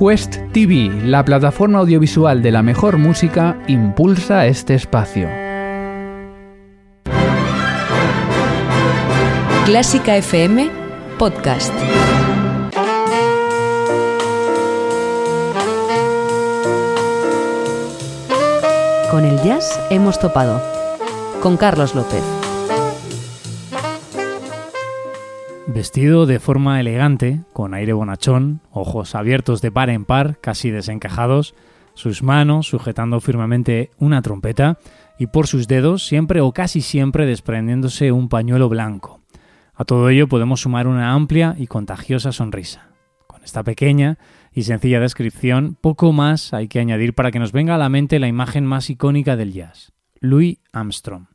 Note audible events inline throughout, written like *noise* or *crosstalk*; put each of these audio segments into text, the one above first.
Quest TV, la plataforma audiovisual de la mejor música, impulsa este espacio. Clásica FM Podcast. Con el jazz hemos topado. Con Carlos López. Vestido de forma elegante, con aire bonachón, ojos abiertos de par en par, casi desencajados, sus manos sujetando firmemente una trompeta y por sus dedos siempre o casi siempre desprendiéndose un pañuelo blanco. A todo ello podemos sumar una amplia y contagiosa sonrisa. Con esta pequeña y sencilla descripción, poco más hay que añadir para que nos venga a la mente la imagen más icónica del jazz, Louis Armstrong,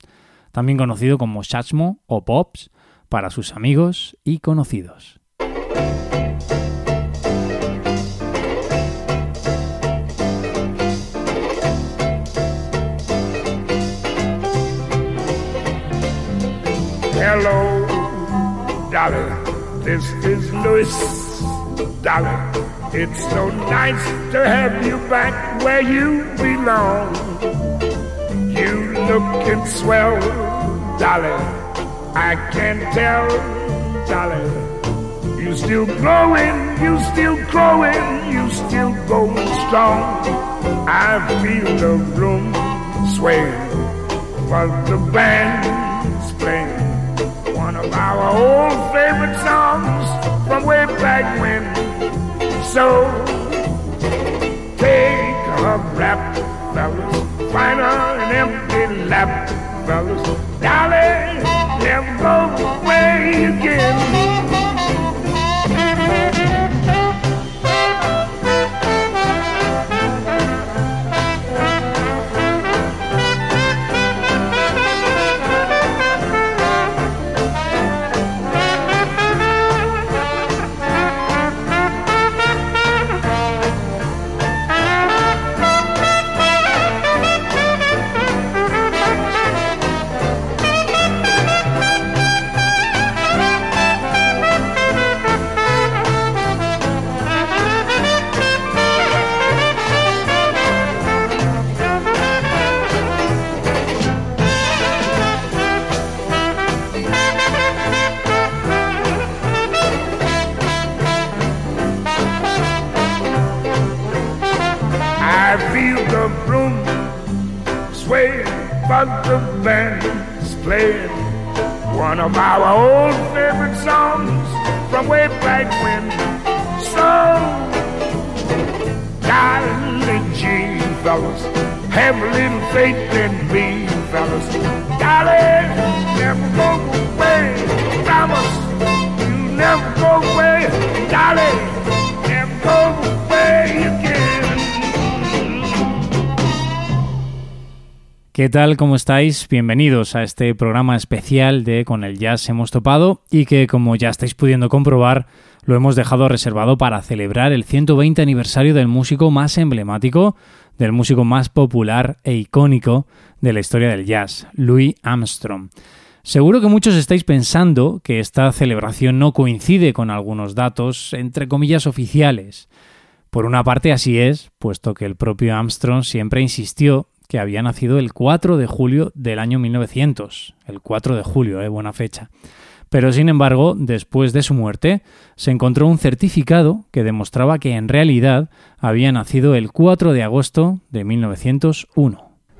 también conocido como Satchmo o Pops, para sus amigos y conocidos. Hello, Dolly. This is Louis. Dolly, it's so nice to have you back where you belong. You looking swell, Dolly. I can tell, darling, you still growing, you still growing, you still going strong. I feel the room swaying, but the band's playing one of our old favorite songs from way back when. So take a rap, fellas, find an empty lap, fellas, tal? ¿Cómo estáis? Bienvenidos a este programa especial de Con el Jazz hemos topado y que como ya estáis pudiendo comprobar lo hemos dejado reservado para celebrar el 120 aniversario del músico más emblemático, del músico más popular e icónico de la historia del jazz, Louis Armstrong. Seguro que muchos estáis pensando que esta celebración no coincide con algunos datos, entre comillas, oficiales. Por una parte así es, puesto que el propio Armstrong siempre insistió que había nacido el 4 de julio del año 1900. El 4 de julio, eh, buena fecha. Pero sin embargo, después de su muerte, se encontró un certificado que demostraba que en realidad había nacido el 4 de agosto de 1901.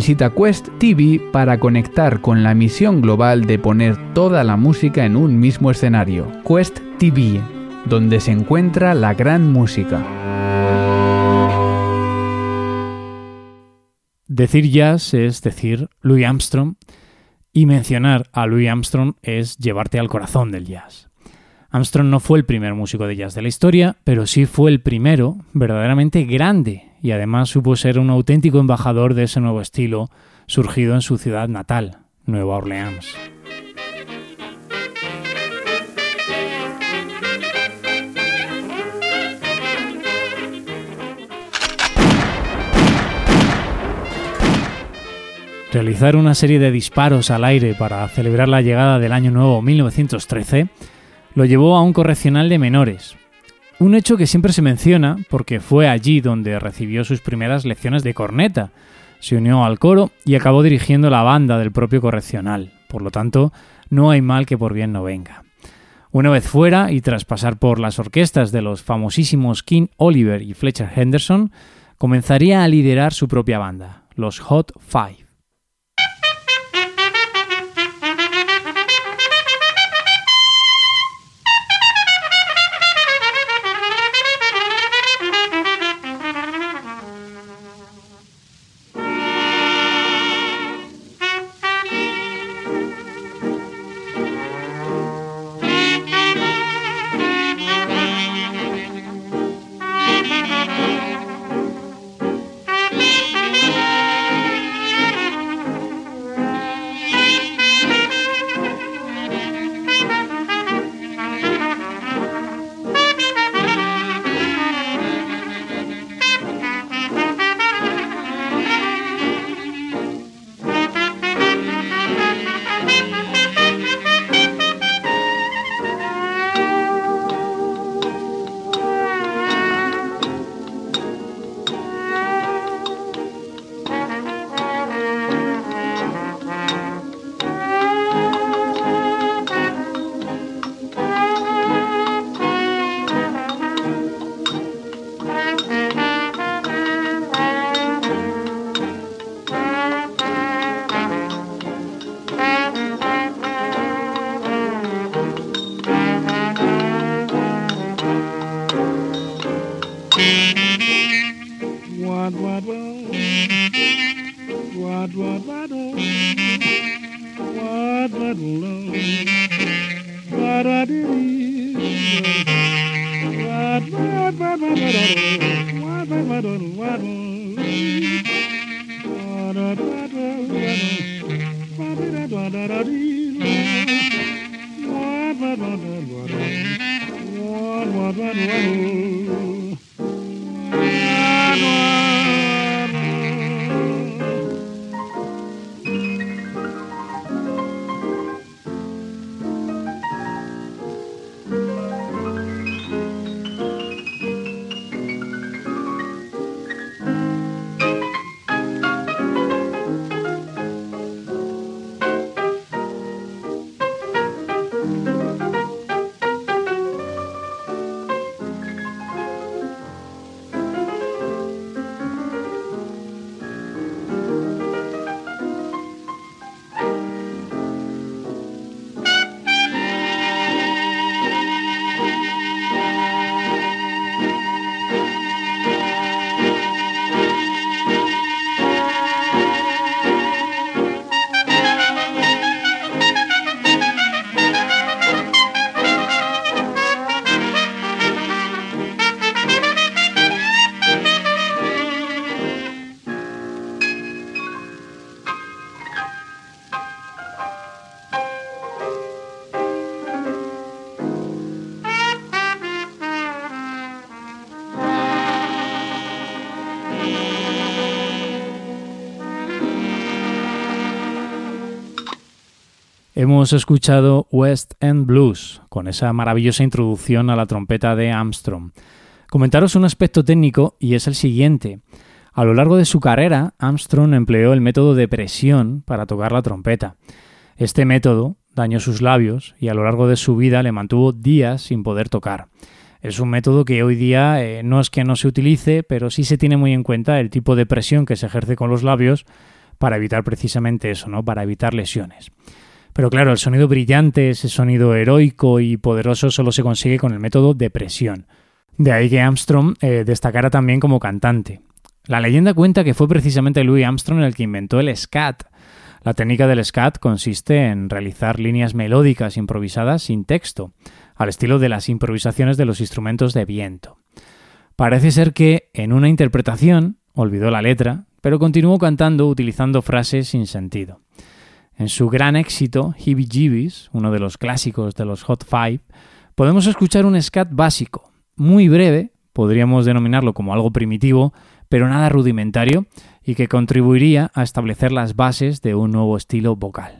Visita Quest TV para conectar con la misión global de poner toda la música en un mismo escenario. Quest TV, donde se encuentra la gran música. Decir jazz es decir Louis Armstrong y mencionar a Louis Armstrong es llevarte al corazón del jazz. Armstrong no fue el primer músico de jazz de la historia, pero sí fue el primero verdaderamente grande y además supo ser un auténtico embajador de ese nuevo estilo surgido en su ciudad natal, Nueva Orleans. Realizar una serie de disparos al aire para celebrar la llegada del Año Nuevo 1913 lo llevó a un correccional de menores. Un hecho que siempre se menciona porque fue allí donde recibió sus primeras lecciones de corneta, se unió al coro y acabó dirigiendo la banda del propio correccional. Por lo tanto, no hay mal que por bien no venga. Una vez fuera y tras pasar por las orquestas de los famosísimos King Oliver y Fletcher Henderson, comenzaría a liderar su propia banda, los Hot Five. Hemos escuchado West End Blues, con esa maravillosa introducción a la trompeta de Armstrong. Comentaros un aspecto técnico y es el siguiente. A lo largo de su carrera, Armstrong empleó el método de presión para tocar la trompeta. Este método dañó sus labios y a lo largo de su vida le mantuvo días sin poder tocar. Es un método que hoy día eh, no es que no se utilice, pero sí se tiene muy en cuenta el tipo de presión que se ejerce con los labios para evitar precisamente eso, ¿no? Para evitar lesiones. Pero claro, el sonido brillante, ese sonido heroico y poderoso solo se consigue con el método de presión. De ahí que Armstrong eh, destacara también como cantante. La leyenda cuenta que fue precisamente Louis Armstrong el que inventó el scat. La técnica del scat consiste en realizar líneas melódicas improvisadas sin texto, al estilo de las improvisaciones de los instrumentos de viento. Parece ser que en una interpretación olvidó la letra, pero continuó cantando utilizando frases sin sentido. En su gran éxito, Heebie Jeebies, uno de los clásicos de los Hot Five, podemos escuchar un scat básico, muy breve, podríamos denominarlo como algo primitivo, pero nada rudimentario, y que contribuiría a establecer las bases de un nuevo estilo vocal.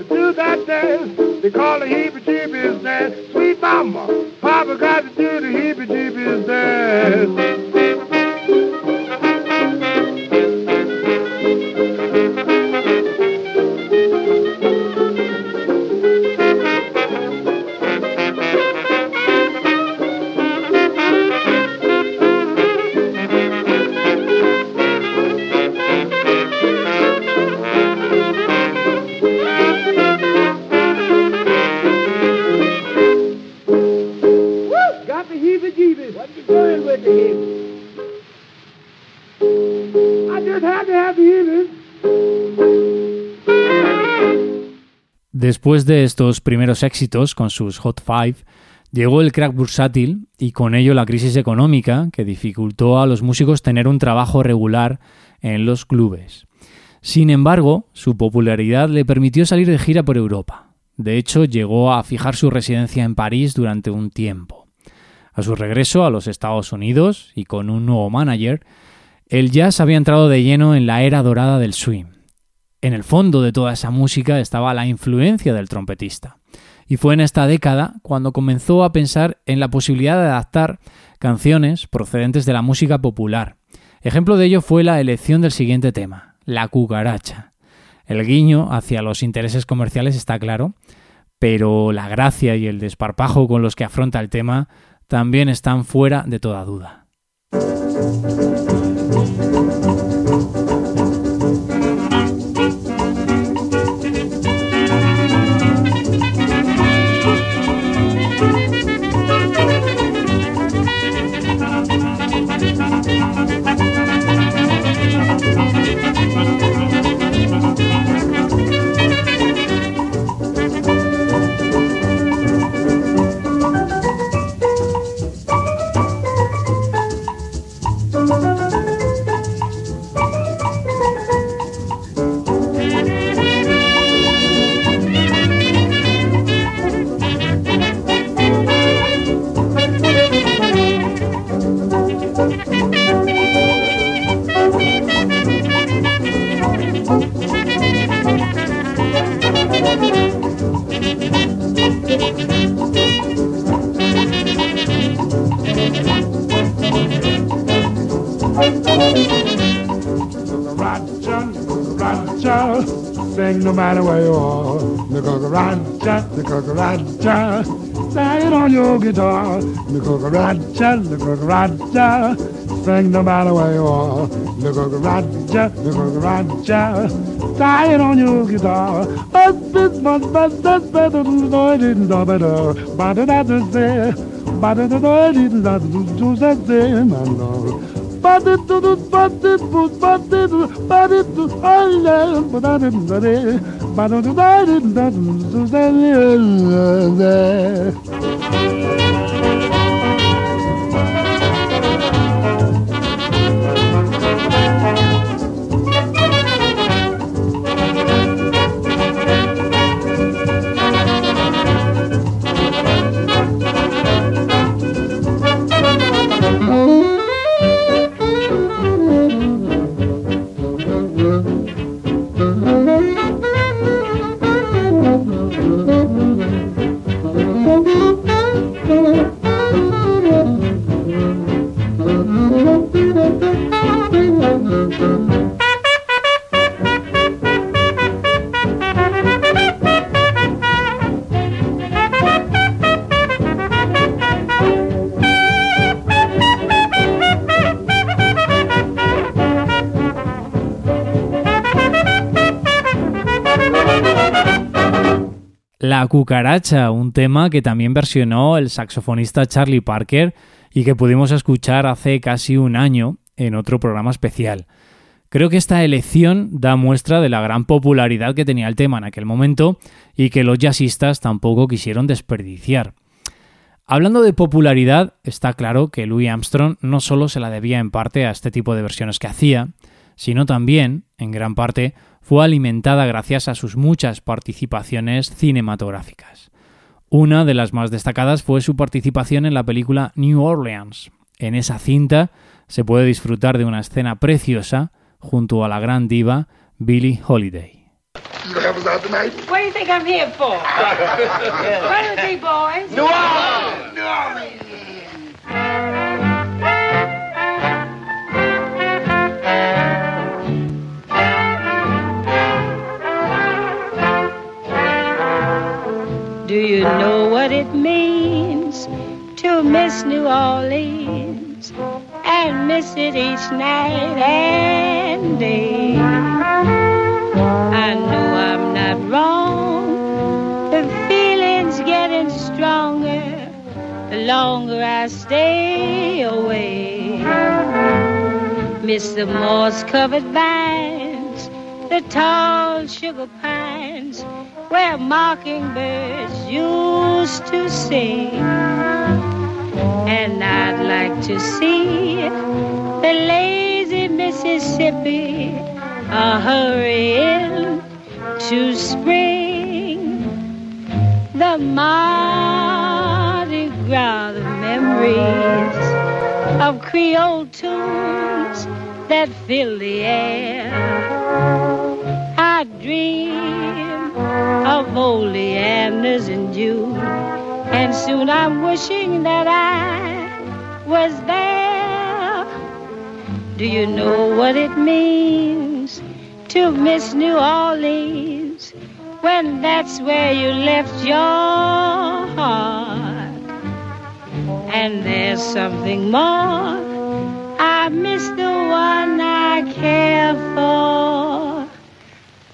Después de estos primeros éxitos con sus Hot Five, llegó el crack bursátil y con ello la crisis económica que dificultó a los músicos tener un trabajo regular en los clubes. Sin embargo, su popularidad le permitió salir de gira por Europa. De hecho, llegó a fijar su residencia en París durante un tiempo. A su regreso a los Estados Unidos y con un nuevo manager, el jazz había entrado de lleno en la era dorada del swing. En el fondo de toda esa música estaba la influencia del trompetista. Y fue en esta década cuando comenzó a pensar en la posibilidad de adaptar canciones procedentes de la música popular. Ejemplo de ello fue la elección del siguiente tema, La cucaracha. El guiño hacia los intereses comerciales está claro, pero la gracia y el desparpajo con los que afronta el tema también están fuera de toda duda. No matter where you are. The cucaracha, the cucaracha, play it on your guitar. But this much, but that's better than the noise the better. But that's it, but the noise in the better. But it do do but it do but it but it do I love but I didn't but it but I didn't that cucaracha, un tema que también versionó el saxofonista Charlie Parker y que pudimos escuchar hace casi un año en otro programa especial. Creo que esta elección da muestra de la gran popularidad que tenía el tema en aquel momento y que los jazzistas tampoco quisieron desperdiciar. Hablando de popularidad, está claro que Louis Armstrong no solo se la debía en parte a este tipo de versiones que hacía, sino también, en gran parte, fue alimentada gracias a sus muchas participaciones cinematográficas. Una de las más destacadas fue su participación en la película New Orleans. En esa cinta se puede disfrutar de una escena preciosa junto a la gran diva Billie Holiday. Do miss New Orleans and miss it each night and day? I know I'm not wrong. The feeling's getting stronger the longer I stay away. Miss the moss covered vines, the tall sugar pines where mockingbirds used to sing. And I'd like to see the lazy Mississippi a hurrying to spring. The Mardi Gras, the memories of Creole tunes that fill the air. I dream of oleanders in June. And soon I'm wishing that I was there. Do you know what it means to miss New Orleans when that's where you left your heart? And there's something more. I miss the one I care for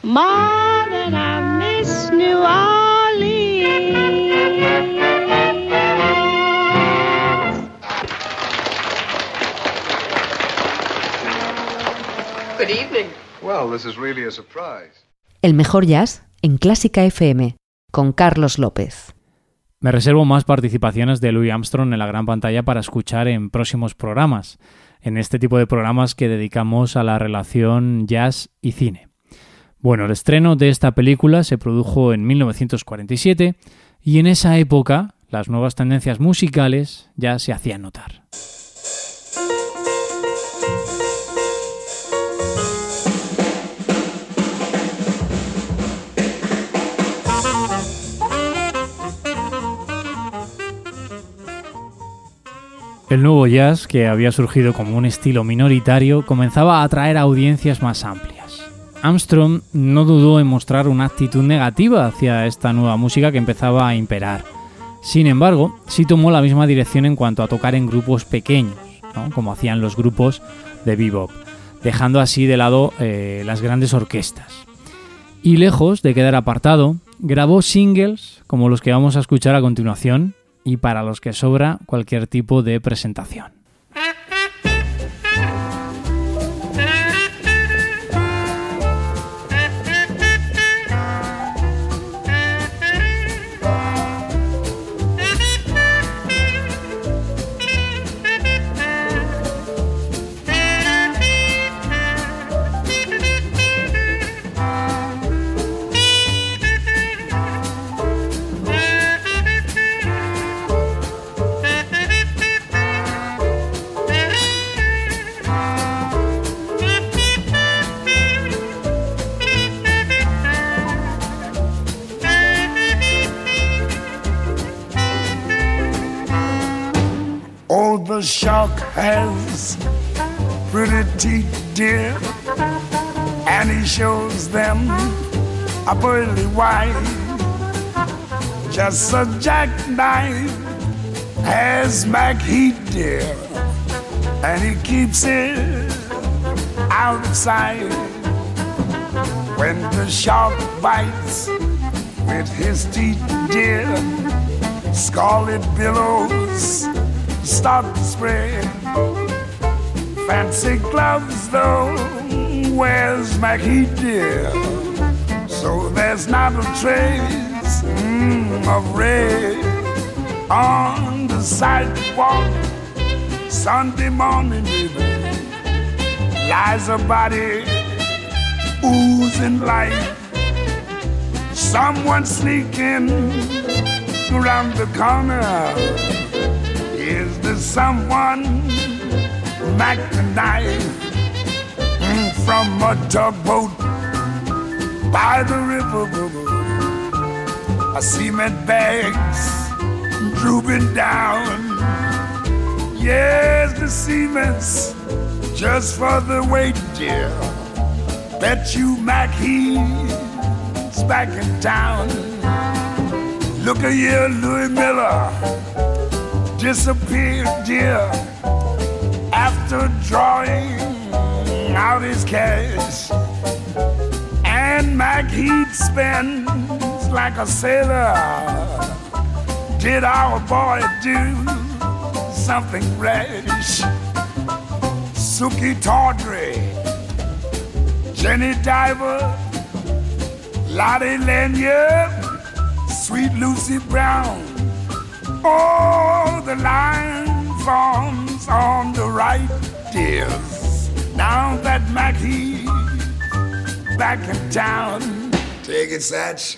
more than I miss New Orleans. El mejor jazz en Clásica FM con Carlos López. Me reservo más participaciones de Louis Armstrong en la gran pantalla para escuchar en próximos programas, en este tipo de programas que dedicamos a la relación jazz y cine. Bueno, el estreno de esta película se produjo en 1947 y en esa época las nuevas tendencias musicales ya se hacían notar. El nuevo jazz, que había surgido como un estilo minoritario, comenzaba a atraer audiencias más amplias. Armstrong no dudó en mostrar una actitud negativa hacia esta nueva música que empezaba a imperar. Sin embargo, sí tomó la misma dirección en cuanto a tocar en grupos pequeños, como hacían los grupos de bebop, dejando así de lado eh, las grandes orquestas. Y lejos de quedar apartado, grabó singles como los que vamos a escuchar a continuación y para los que sobra cualquier tipo de presentación. Has pretty teeth, dear, and he shows them a pearly white. Just a jackknife has Macheath, dear, and he keeps it out of sight. When the shark bites with his teeth, dear, scarlet billows start to spread. Fancy gloves, though, where's Mackie dear? So there's not a trace mm, of red on the sidewalk. Sunday morning, baby, lies a body oozing life. Someone sneaking around the corner is this someone The knife mm, from a tugboat by the river? A cement bags drooping down. Yes, the cement's just for the weight, dear. Bet you Mac he's back in town. Look at here, Louis Miller disappeared, dear, after drawing out his cash. And Macheath spend like a sailor. Did our boy do something rash? Sukey Tawdry, Jenny Diver, Lotte Lenya, Sweet Lucy Brown. Oh, the line on the right, dears. Now that Mackie's back in town. Take it, Satch.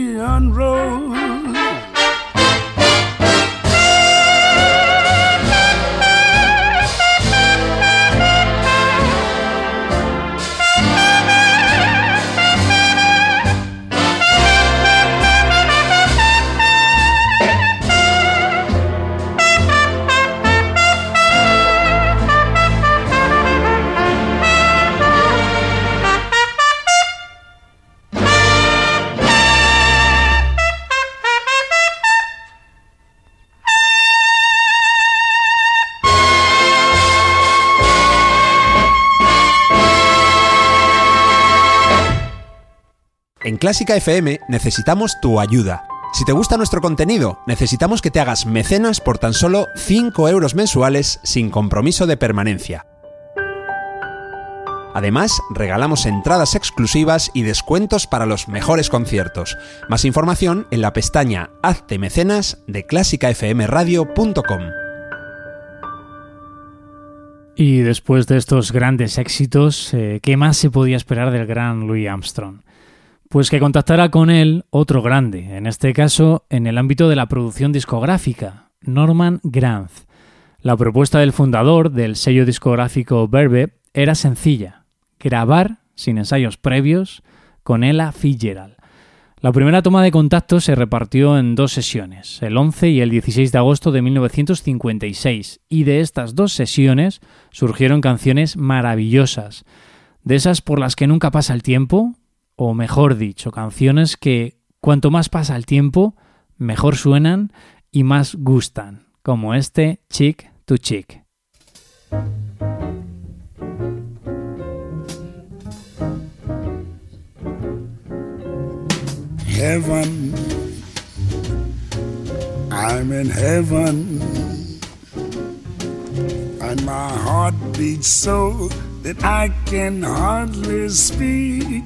vie en Clásica FM necesitamos tu ayuda. Si te gusta nuestro contenido, necesitamos que te hagas mecenas por tan solo 5 euros mensuales sin compromiso de permanencia. Además, regalamos entradas exclusivas y descuentos para los mejores conciertos. Más información en la pestaña Hazte mecenas de clásicafmradio.com. Y después de estos grandes éxitos, eh, ¿qué más se podía esperar del gran Louis Armstrong? Pues que contactara con él otro grande, en este caso en el ámbito de la producción discográfica, Norman Granz. La propuesta del fundador del sello discográfico Verve era sencilla, grabar, sin ensayos previos, con Ella Fitzgerald. La primera toma de contacto se repartió en dos sesiones, el 11 y el 16 de agosto de 1956, y de estas dos sesiones surgieron canciones maravillosas, de esas por las que nunca pasa el tiempo, o mejor dicho, canciones que cuanto más pasa el tiempo, mejor suenan y más gustan, como este Chick to Chick. Heaven, I'm in heaven, and my heart beats so that I can hardly speak.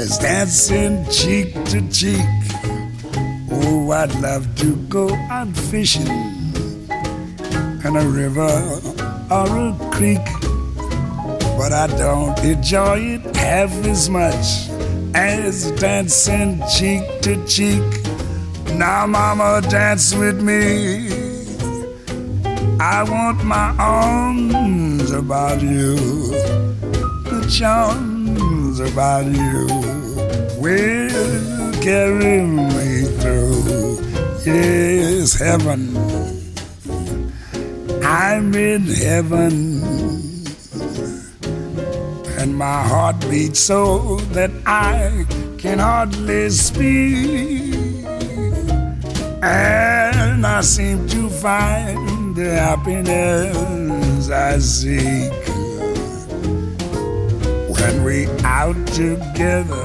as dancing cheek to cheek. Oh, I'd love to go out fishing in a river or a creek, but I don't enjoy it half as much as dancing cheek to cheek. Now, mama, dance with me. I want my arms about you, the charms about you will carry me through. Yes, heaven. I'm in heaven. and my heart beats so that I can hardly speak. And I seem to find the happiness I seek when we out together,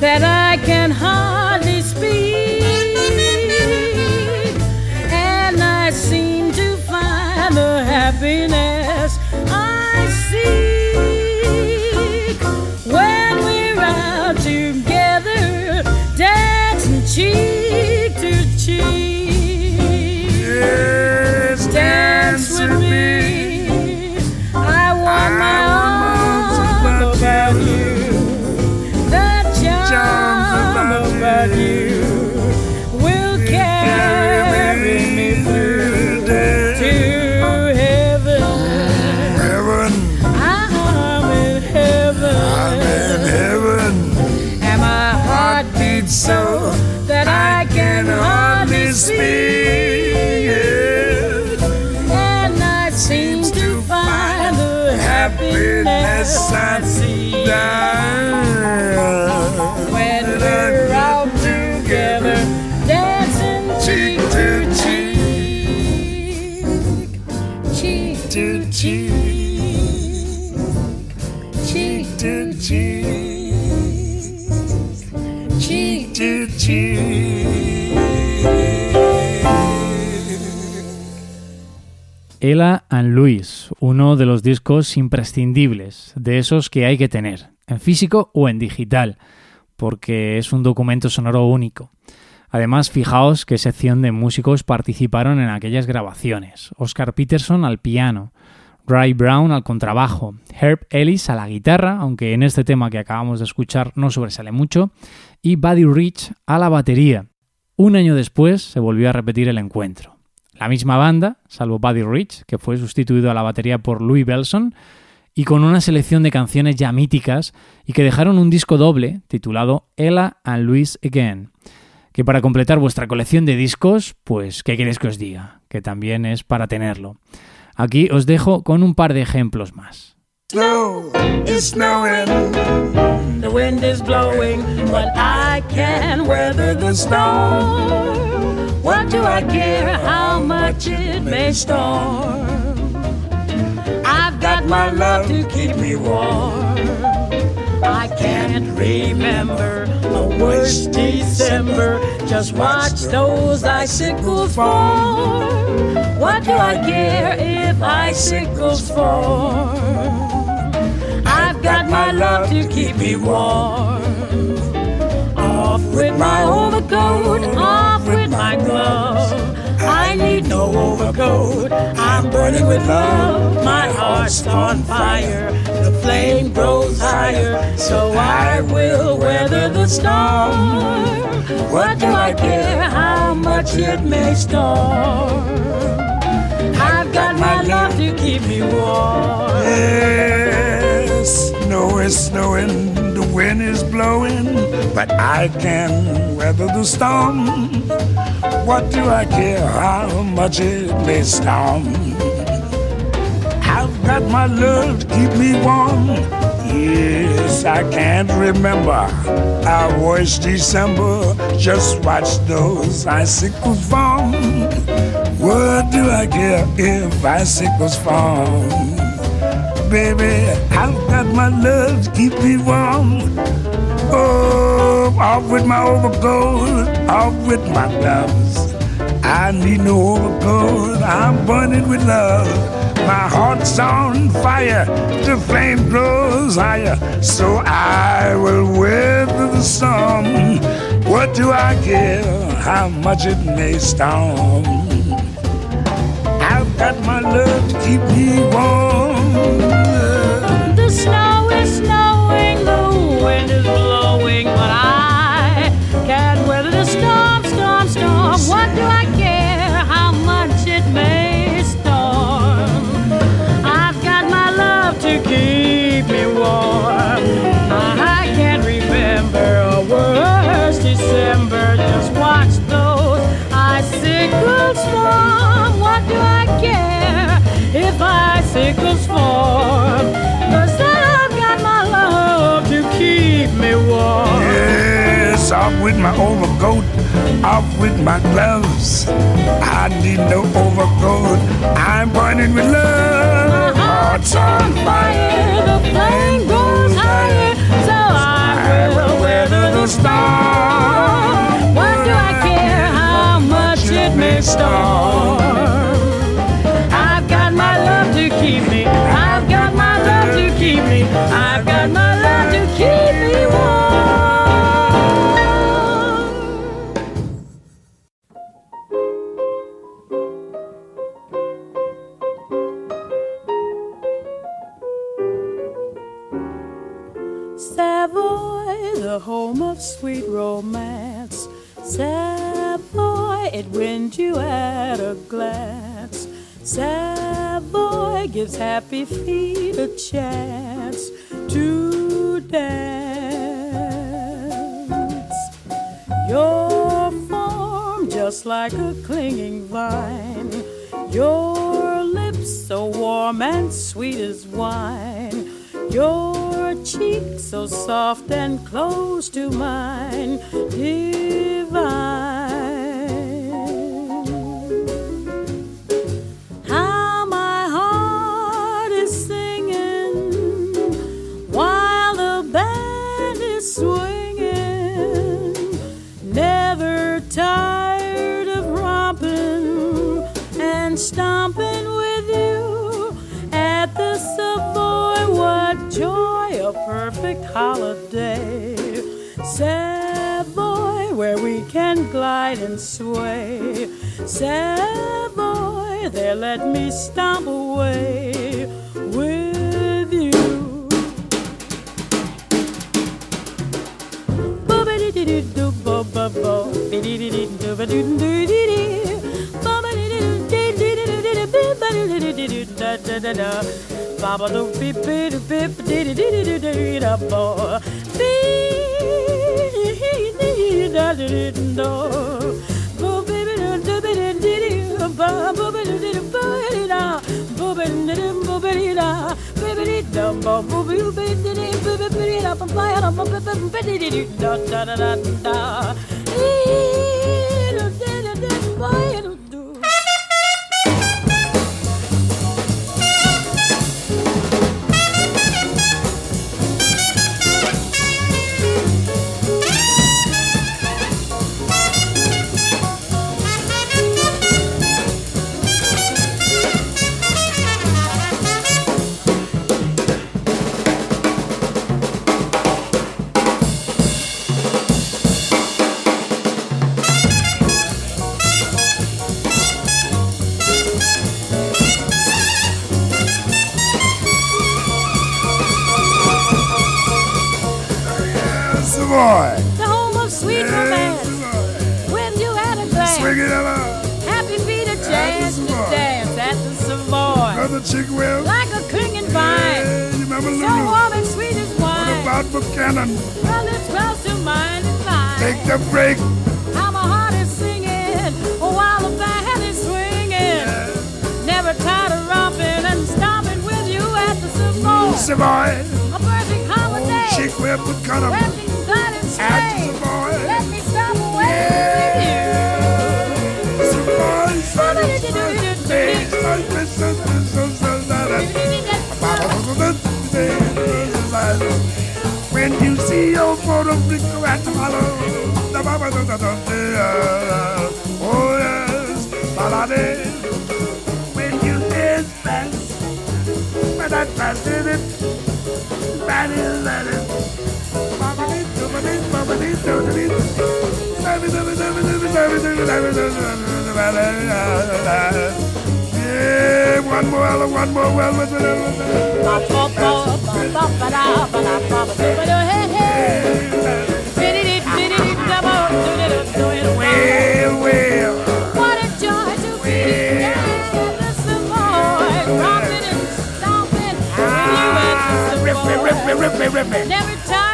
that I can hardly speak, and I seem to find the happiness I seek when we're out together, dancing cheek to cheek. Yes, Dance with me. I Ella and Louis, uno de los discos imprescindibles, de esos que hay que tener, en físico o en digital, porque es un documento sonoro único. Además, fijaos qué sección de músicos participaron en aquellas grabaciones. Oscar Peterson al piano, Ray Brown al contrabajo, Herb Ellis a la guitarra, aunque en este tema que acabamos de escuchar no sobresale mucho, y Buddy Rich a la batería. Un año después se volvió a repetir el encuentro. La misma banda, salvo Buddy Rich, que fue sustituido a la batería por Louis Belson, y con una selección de canciones ya míticas y que dejaron un disco doble titulado Ella and Louis Again, que para completar vuestra colección de discos, pues, ¿qué queréis que os diga? Que también es para tenerlo. Aquí os dejo con un par de ejemplos más. Snow, it's snowing. The wind is blowing, but I can weather the storm. What do I care how much it may storm? I've got my love to keep me warm. I can't remember a worse December. Just watch those icicles fall. What do I care if icicles fall? I've got my love to keep me warm. Off with my overcoat, off with my gloves. I need no overcoat. I'm burning with love. My heart's on fire. Flame grows higher. So I will weather the storm. What do I care how much it may storm? I've got my love to keep me warm. Yes, snow is snowing, the wind is blowing, but I can weather the storm. What do I care how much it may storm? I've got my love to keep me warm. Yes, I can't remember our worst December. Just watch those icicles form. What do I care if icicles form? Baby, I've got my love to keep me warm. Oh, off with my overcoat, off with my gloves. I need no overcoat, I'm burning with love. My heart's on fire, the flame grows higher, so I will weather the storm. What do I care how much it may storm? I've got my love to keep me warm. The snow icicles form? Cause I've got my love to keep me warm. Yes, off with my overcoat, off with my gloves. I need no overcoat. I'm burning with love. My heart's on fire, the flame goes higher, so I will weather the storm. What do I care how much it may storm? Keep me, I've got my love to keep me, I've got my love to keep me warm. Savoy, the home of sweet romance. Savoy, it wins you at a glance. Savoy gives happy feet a chance to dance. Your form just like a clinging vine. Your lips so warm and sweet as wine. Your cheek so soft and close to mine, divine. Glide and sway. Savoy, there let me stomp away with you. Da bo baby diddy bo baby da da da da da one more, well, one more, well, well, well, well, well, well. What a joy to be at the Savoy, romping and stomping with you at the Rip it, rip Savoy. rip it, rip. Never tired of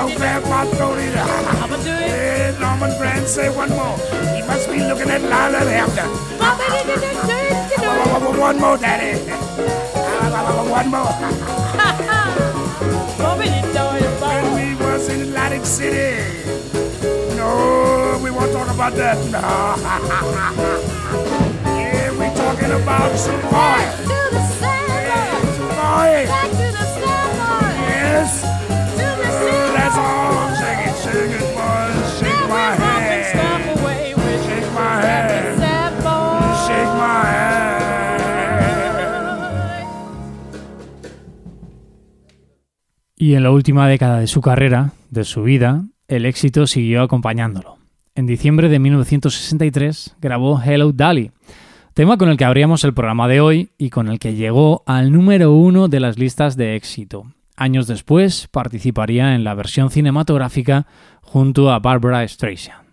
Don't grab my throat either. I'ma do it. Hey, Norman Granz, say one more. He must be looking at Lila Hampton. One more, Daddy. One more. *laughs* When we was in Atlantic City. No, we won't talk about that. No. *laughs* yeah, we're talking about some boy. Boy. Yes. Y en la última década de su carrera, de su vida, el éxito siguió acompañándolo. En diciembre de 1963 grabó Hello Dolly, tema con el que abríamos el programa de hoy y con el que llegó al número uno de las listas de éxito. Años después participaría en la versión cinematográfica junto a Barbara Streisand.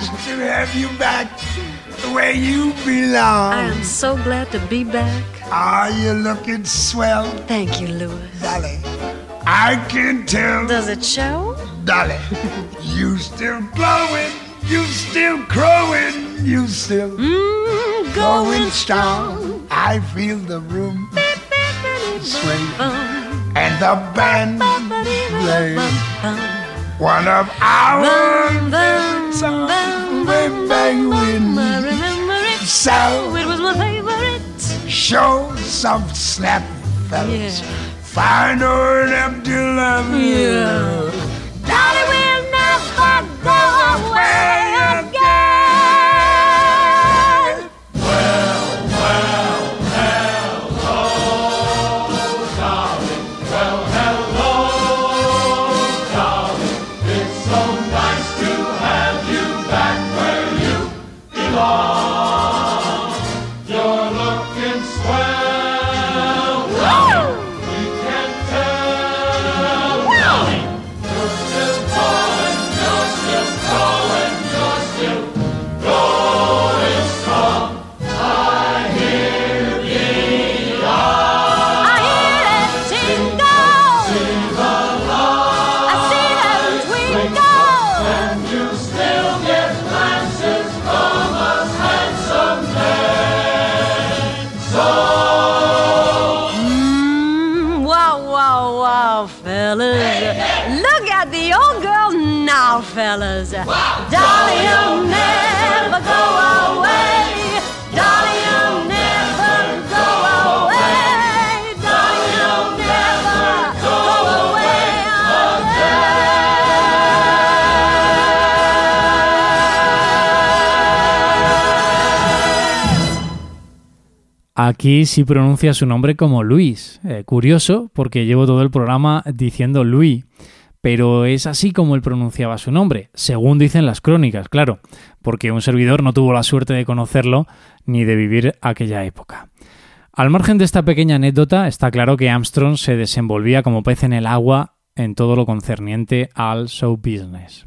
To have you back where you belong. I am so glad to be back. Are you looking swell, Thank you, Louis. Dolly? I can tell, Does it show? Dolly. *laughs* you still glowing, you still crowing, you still Mm, going strong. I feel the room sway and the band play bum, one of our bum, songs bum, bum, bum. I remember it. So It was my favorite. show some snap, fellas. Yeah. Find her empty love. Yeah. Aquí sí pronuncia su nombre como Luis. Eh, curioso, porque llevo todo el programa diciendo Luis, pero es así como él pronunciaba su nombre, según dicen las crónicas, claro, porque un servidor no tuvo la suerte de conocerlo ni de vivir aquella época. Al margen de esta pequeña anécdota, está claro que Armstrong se desenvolvía como pez en el agua en todo lo concerniente al show business.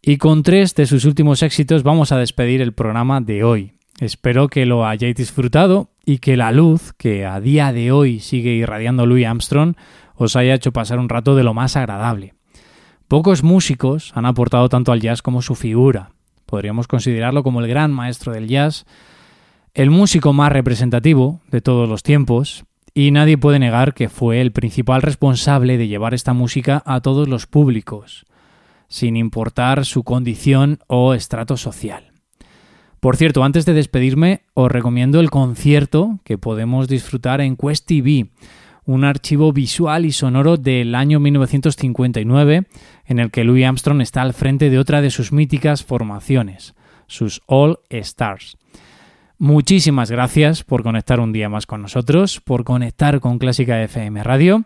Y con tres de sus últimos éxitos vamos a despedir el programa de hoy. Espero que lo hayáis disfrutado y que la luz que a día de hoy sigue irradiando Louis Armstrong os haya hecho pasar un rato de lo más agradable. Pocos músicos han aportado tanto al jazz como su figura. Podríamos considerarlo como el gran maestro del jazz, el músico más representativo de todos los tiempos, y nadie puede negar que fue el principal responsable de llevar esta música a todos los públicos, sin importar su condición o estrato social. Por cierto, antes de despedirme, os recomiendo el concierto que podemos disfrutar en Quest TV, un archivo visual y sonoro del año 1959 en el que Louis Armstrong está al frente de otra de sus míticas formaciones, sus All Stars. Muchísimas gracias por conectar un día más con nosotros, por conectar con Clásica FM Radio.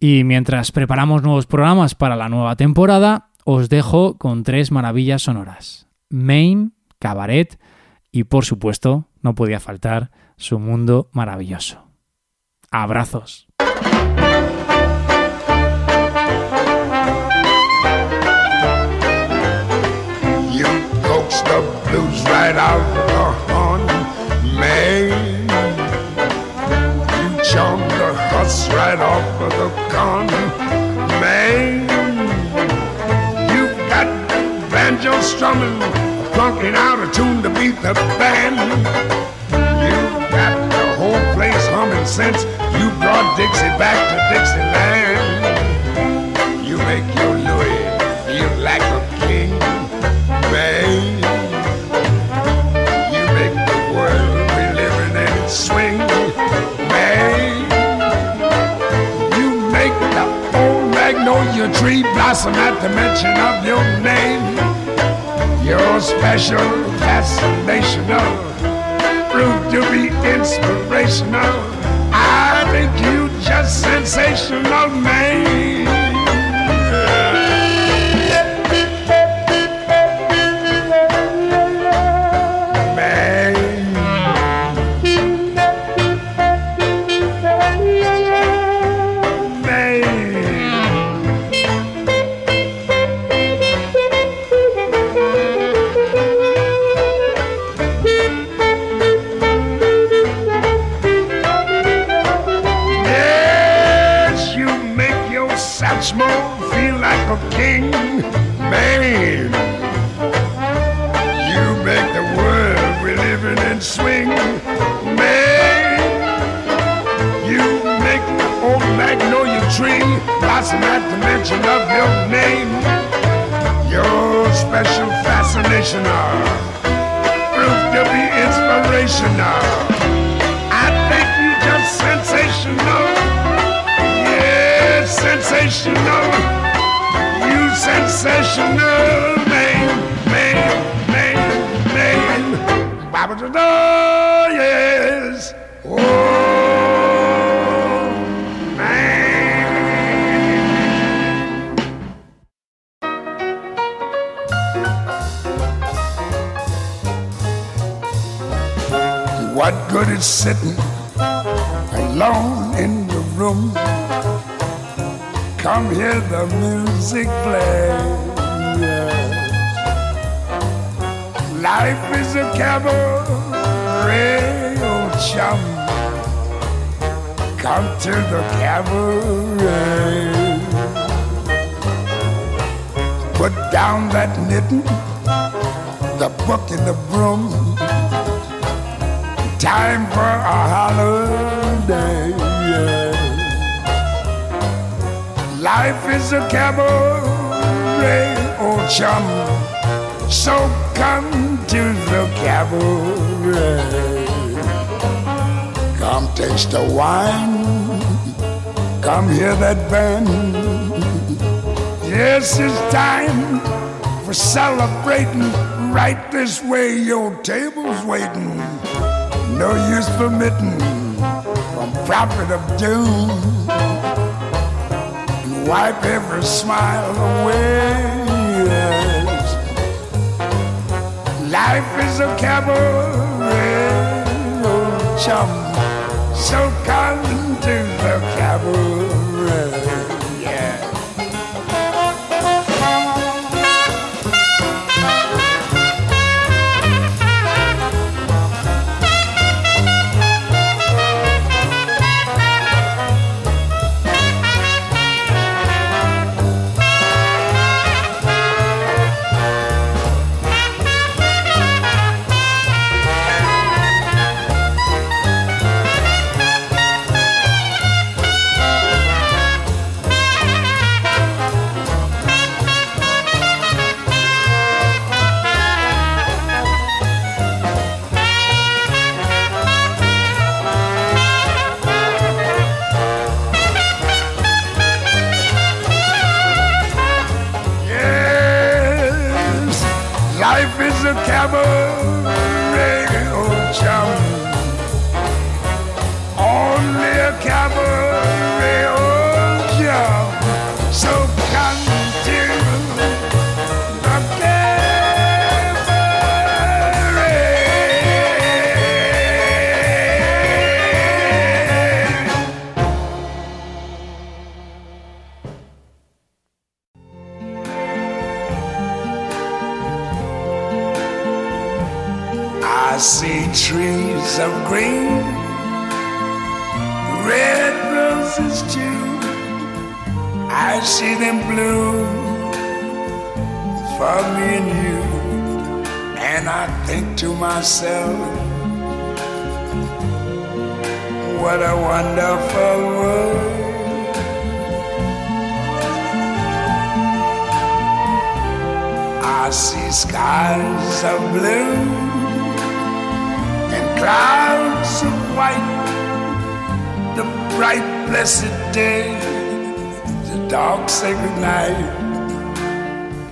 Y mientras preparamos nuevos programas para la nueva temporada, os dejo con tres maravillas sonoras. Maine, Cabaret y, por supuesto, no podía faltar su mundo maravilloso. Abrazos. The blues right out the horn, man. You charm the huss right off of the corn, man. You got the banjo strumming, plunking out a tune to beat the band. You got the whole place humming since you brought Dixie back to Dixieland. You make your Louis feel like a king, man. You make the world we living in swing, man. You make the old magnolia tree blossom at the mention of your name. Special, fascinational, proved to be inspirational. I think you just sensational, man. Sensational, man, man, man, man. Ba-ba-da-da, yes. Oh, man. What good is sitting alone in the room? Come hear the music play. Life is a cabaret, oh chum. Come to the cabaret. Put down that knitting, the book and the broom time for a holiday. Life is a cabaret, oh chum. So come to the cabaret. Come taste the wine. Come hear that band. Yes, it's time for celebrating. Right this way, your table's waiting. No use permitting from prophet of doom. Wipe every smile away. Yes. Life is a cabaret, oh chum. So come to the cabaret.